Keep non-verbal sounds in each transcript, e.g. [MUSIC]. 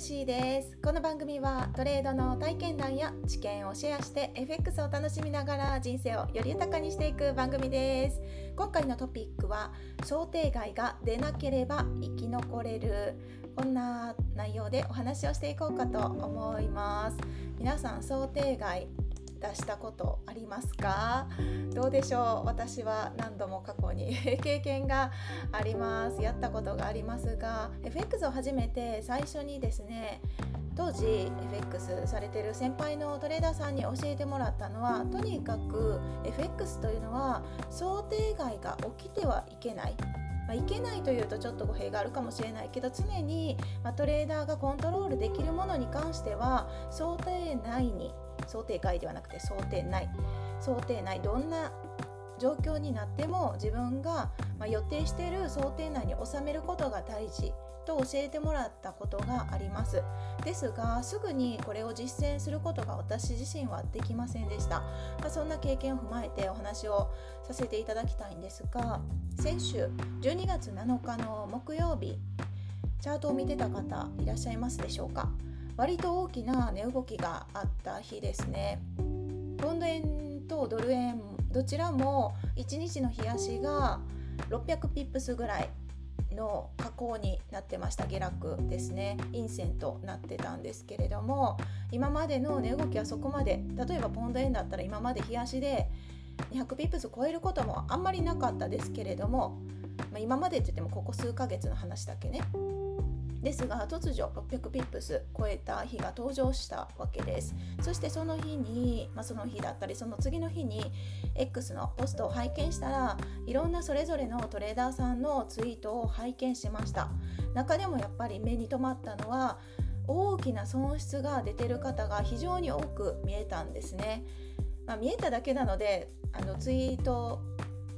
ーシーです。この番組はトレードの体験談や知見をシェアして FX を楽しみながら人生をより豊かにしていく番組です。今回のトピックは想定外が出なければ生き残れる。こんな内容でお話をしていこうかと思います。皆さん想定外出したことありますか？どうでしょう？私は何度も過去に [LAUGHS] 経験があります。やったことがありますが FX を始めて最初にですね当時 FX されてる先輩のトレーダーさんに教えてもらったのはとにかく FX というのは想定外が起きてはいけない。まあ、いけないというとちょっと語弊があるかもしれないけど常に、ま、トレーダーがコントロールできるものに関しては想定内に想定外ではなくて想定内。想定内。どんな状況になっても自分が予定している想定内に収めることが大事と教えてもらったことがあります。ですがすぐにこれを実践することが私自身はできませんでした、まあ、そんな経験を踏まえてお話をさせていただきたいんですが先週12月7日の木曜日チャートを見てた方いらっしゃいますでしょうか？割と大きな値動きがあった日ですね。ポンド円とドル円どちらも1日の日足が600ピップスぐらいの下降になってました。下落ですね。陰線となってたんですけれども今までの値動きはそこまで例えばポンド円だったら今まで日足で200ピップス超えることもあんまりなかったですけれども、ま、今までって言ってもここ数ヶ月の話だけね。ですが突如600ピップス超えた日が登場したわけです。そしてその日に、まあ、その日だったりその次の日に X のポストを拝見したらいろんなそれぞれのトレーダーさんのツイートを拝見しました。中でもやっぱり目に留まったのは大きな損失が出てる方が非常に多く見えたんですね、まあ、見えただけなのであのツイート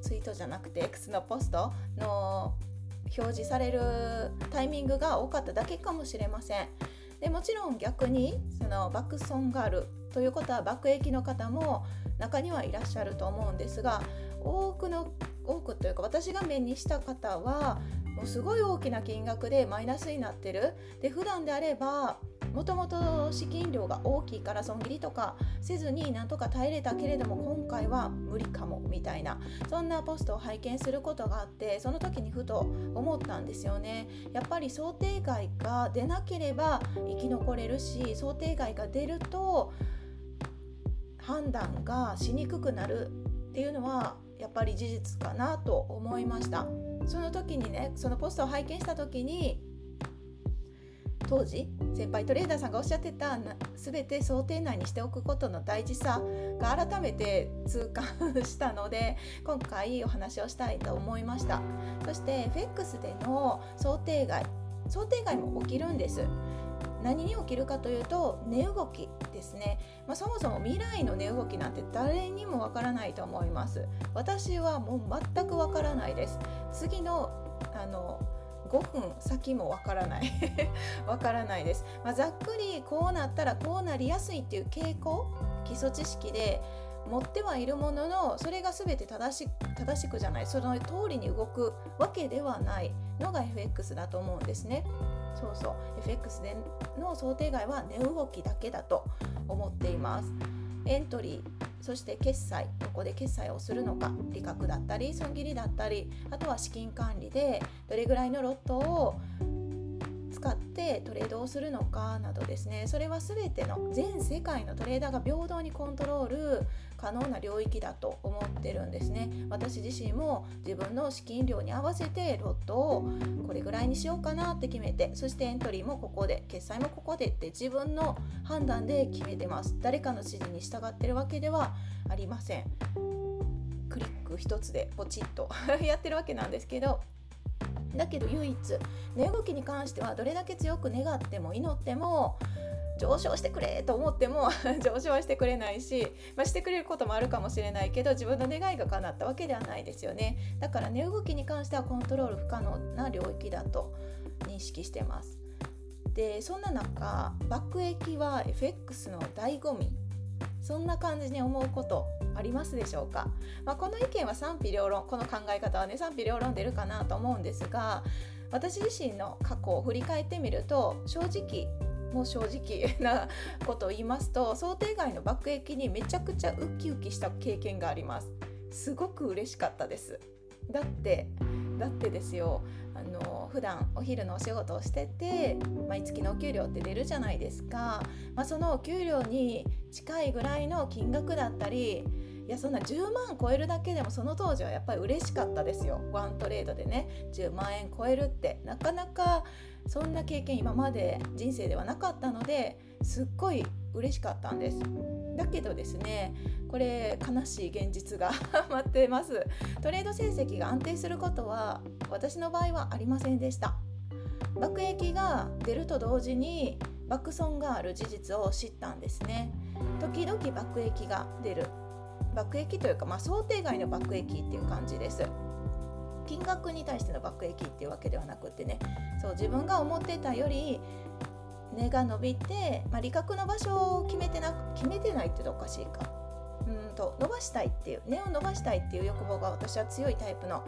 ツイートじゃなくて X のポストの表示されるタイミングが多かっただけかもしれません。でもちろん逆にその爆損があるということは爆益の方も中にはいらっしゃると思うんですが多くの多くというか私が目にした方はもうすごい大きな金額でマイナスになってるで普段であればもともと資金量が大きいから損切りとかせずになんとか耐えれたけれども今回は無理かもみたいなそんなポストを拝見することがあってその時にふと思ったんですよね。やっぱり想定外が出なければ生き残れるし想定外が出ると判断がしにくくなるっていうのはやっぱり事実かなと思いました。その時にねそのポストを拝見した時に当時先輩トレーダーさんがおっしゃってた全て想定内にしておくことの大事さが改めて痛感したので今回お話をしたいと思いました。そして FX での想定外想定外も起きるんです。何に起きるかというと値動きですね、まあ、そもそも未来の値動きなんて誰にもわからないと思います。私はもう全くわからないです。次のあの5分先もわからない。[LAUGHS] わからないです、まあ、ざっくりこうなったらこうなりやすいっていう傾向基礎知識で持ってはいるもののそれが全て正し正しくじゃない。その通りに動くわけではない。のが FX だと思うんですね。そうそう。FX での想定外は値動きだけだと思っています。エントリーそして決済どこで決済をするのか利確だったり損切りだったりあとは資金管理でどれぐらいのロットを使ってトレードをするのかなどですね。それは全ての全世界のトレーダーが平等にコントロール可能な領域だと思ってるんですね。私自身も自分の資金量に合わせてロットをこれぐらいにしようかなって決めてそしてエントリーもここで決済もここでって自分の判断で決めてます。誰かの指示に従ってるわけではありません。クリック一つでポチッと [LAUGHS] やってるわけなんですけどだけど唯一値動きに関してはどれだけ強く願っても祈っても上昇してくれと思っても [LAUGHS] 上昇はしてくれないし、まあ、してくれることもあるかもしれないけど自分の願いが叶ったわけではないですよね。だから値動きに関してはコントロール不可能な領域だと認識してます。でそんな中爆益は FX の醍醐味。そんな感じに思うこと。ありますでしょうか、まあ、この意見は賛否両論この考え方はね賛否両論出るかなと思うんですが私自身の過去を振り返ってみると正直もう正直 [LAUGHS] なことを言いますと想定外の爆撃にめちゃくちゃウキウキした経験があります。すごく嬉しかったです。だってだってですよ。あの普段お昼のお仕事をしてて毎月のお給料って出るじゃないですか、まあ、そのお給料に近いぐらいの金額だったりいやそんな10万超えるだけでもその当時はやっぱり嬉しかったですよ。ワントレードでね10万円超えるって。なかなかそんな経験今まで人生ではなかったのですっごい嬉しかったんです。だけどですねこれ悲しい現実が [LAUGHS] 待ってます。トレード成績が安定することは私の場合はありませんでした。爆益が出ると同時に爆損がある事実を知ったんですね。時々爆益が出る。爆益というか、まあ、想定外の爆益っていう感じです。金額に対しての爆益っていうわけではなくってね。そう自分が思ってたより根が伸びて、まあ、利確の場所を決めてな決めてないっておかしいか。うんと伸ばしたいっていう根を伸ばしたいっていう欲望が私は強いタイプの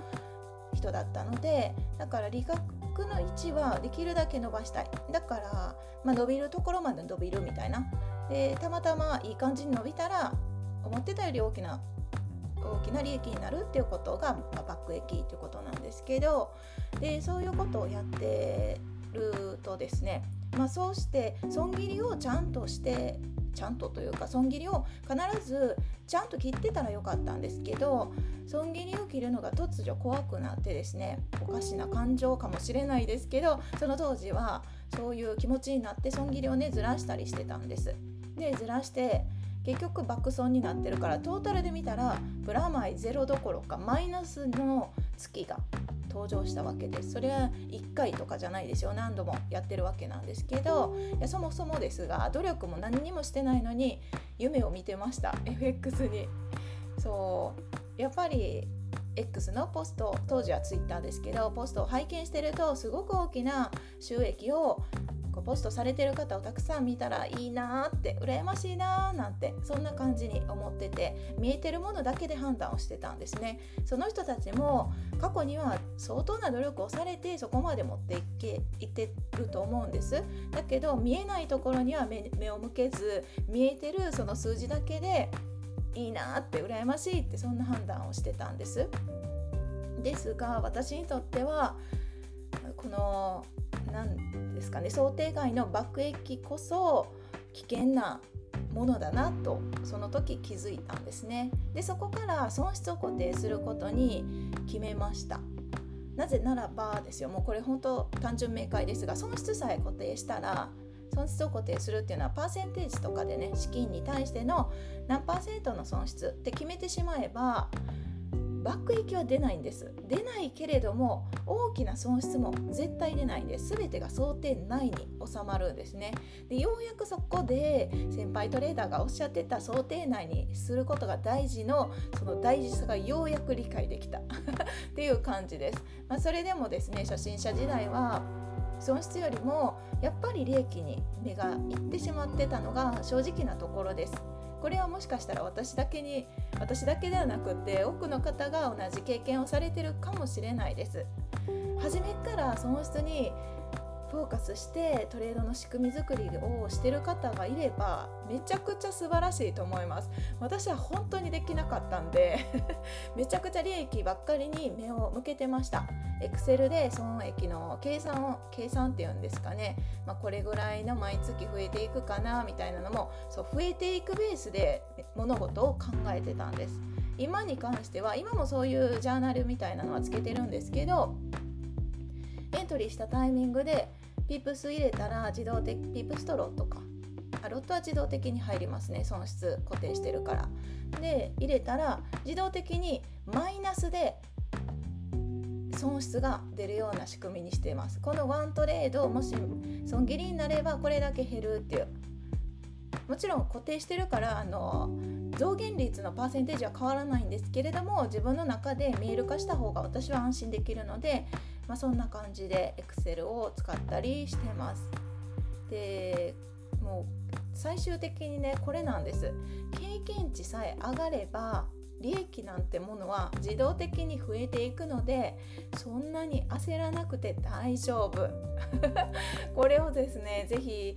人だったのでだから利確の位置はできるだけ伸ばしたい。だから、まあ、伸びるところまで伸びるみたいな。でたまたまいい感じに伸びたら思ってたより大きな大きな利益になるっていうことが、まあ、バック益っていうことなんですけどでそういうことをやってるとですね、まあ、そうして損切りをちゃんとしてちゃんとというか損切りを必ずちゃんと切ってたらよかったんですけど損切りを切るのが突如怖くなってですねおかしな感情かもしれないですけどその当時はそういう気持ちになって損切りをねずらしたりしてたんです。でずらして結局爆損になってるからトータルで見たらプラマイゼロどころかマイナスの月が登場したわけです。それは1回とかじゃないですよ。何度もやってるわけなんですけどいやそもそもですが努力も何にもしてないのに夢を見てました。FX に。そう。やっぱり X のポスト当時は Twitter ですけどポストを拝見してるとすごく大きな収益をこうポストされてる方をたくさん見たらいいなーって羨ましいなーなんてそんな感じに思ってて見えてるものだけで判断をしてたんですね。その人たちも過去には相当な努力をされてそこまで持っていけいってると思うんです。だけど見えないところには目目を向けず見えてるその数字だけでいいなって羨ましいってそんな判断をしてたんです。ですが私にとってはこの何ですかね。想定外の爆撃こそ危険なものだなとその時気づいたんですね。でそこから損失を固定することに決めました。なぜならばですよ。もうこれ本当単純明快ですが損失さえ固定したら損失を固定するっていうのはパーセンテージとかでね資金に対しての何パーセントの損失って決めてしまえばバック益は出ないんです。出ないけれども大きな損失も絶対出ないんです。全てが想定内に収まるんですね。でようやくそこで先輩トレーダーがおっしゃってた想定内にすることが大事のその大事さがようやく理解できた。[LAUGHS] っていう感じです、まあ、それでもですね初心者時代は損失よりもやっぱり利益に目がいってしまってたのが正直なところです。これはもしかしたら私だけに私だけではなくて多くの方が同じ経験をされてるかもしれないです。初めから損失にフォーカスしてトレードの仕組み作りをしてる方がいればめちゃくちゃ素晴らしいと思います。私は本当にできなかったんで [LAUGHS] めちゃくちゃ利益ばっかりに目を向けてました。Excel で損益の計算を計算っていうんですかね、まあ、これぐらいの毎月増えていくかなみたいなのもそう増えていくベースで物事を考えてたんです。今に関しては今もそういうジャーナルみたいなのはつけてるんですけどエントリーしたタイミングでピープス入れたら自動的ピープストローとかあロットは自動的に入りますね損失固定してるから。で入れたら自動的にマイナスで損失が出るような仕組みにしています。このワントレードもし損切りになればこれだけ減るっていう。もちろん固定してるからあの増減率のパーセンテージは変わらないんですけれども自分の中で見える化した方が私は安心できるのでまあ、そんな感じで Excel を使ったりしてます。でもう最終的にねこれなんです経験値さえ上がれば利益なんてものは自動的に増えていくのでそんなに焦らなくて大丈夫 [LAUGHS] これをですね是非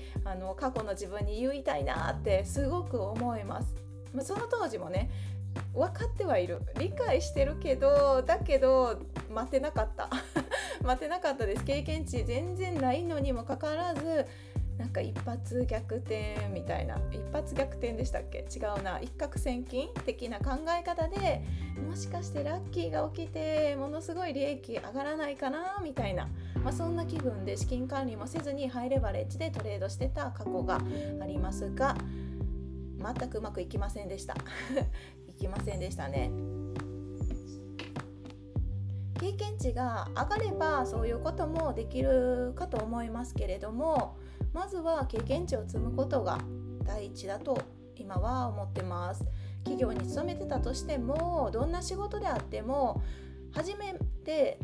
過去の自分に言いたいなってすごく思います。まその当時もね分かってはいる理解してるけどだけど待てなかった待てなかったです。経験値全然ないのにもかかわらずなんか一発逆転みたいな。一発逆転でしたっけ？違うな。一攫千金的な考え方でもしかしてラッキーが起きてものすごい利益上がらないかなみたいな、まあ、そんな気分で資金管理もせずにハイレバレッジでトレードしてた過去がありますが全くうまくいきませんでした。[LAUGHS] いきませんでしたね。経験値が上がればそういうこともできるかと思いますけれどもまずは経験値を積むことが第一だと今は思ってます。企業に勤めてたとしてもどんな仕事であっても初めて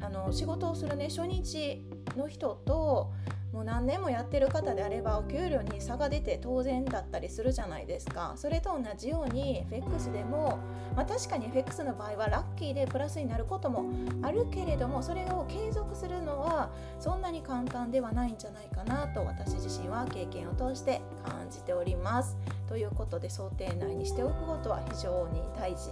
あの仕事をするね初日の人ともう何年もやってる方であればお給料に差が出て当然だったりするじゃないですか。それと同じように FX でも、まあ、確かに FX の場合はラッキーでプラスになることもあるけれどもそれを継続するのはそんなに簡単ではないんじゃないかなと私自身は経験を通して感じております。ということで想定内にしておくことは非常に大事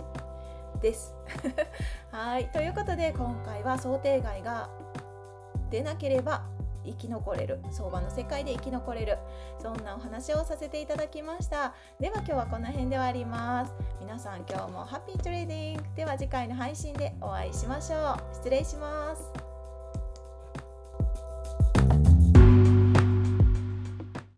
です。[LAUGHS] はい。ということで今回は想定外が出なければ生き残れる相場の世界で生き残れる。そんなお話をさせていただきました。では今日はこの辺で終わります。皆さん今日もハッピートレーディング。では次回の配信でお会いしましょう。失礼します。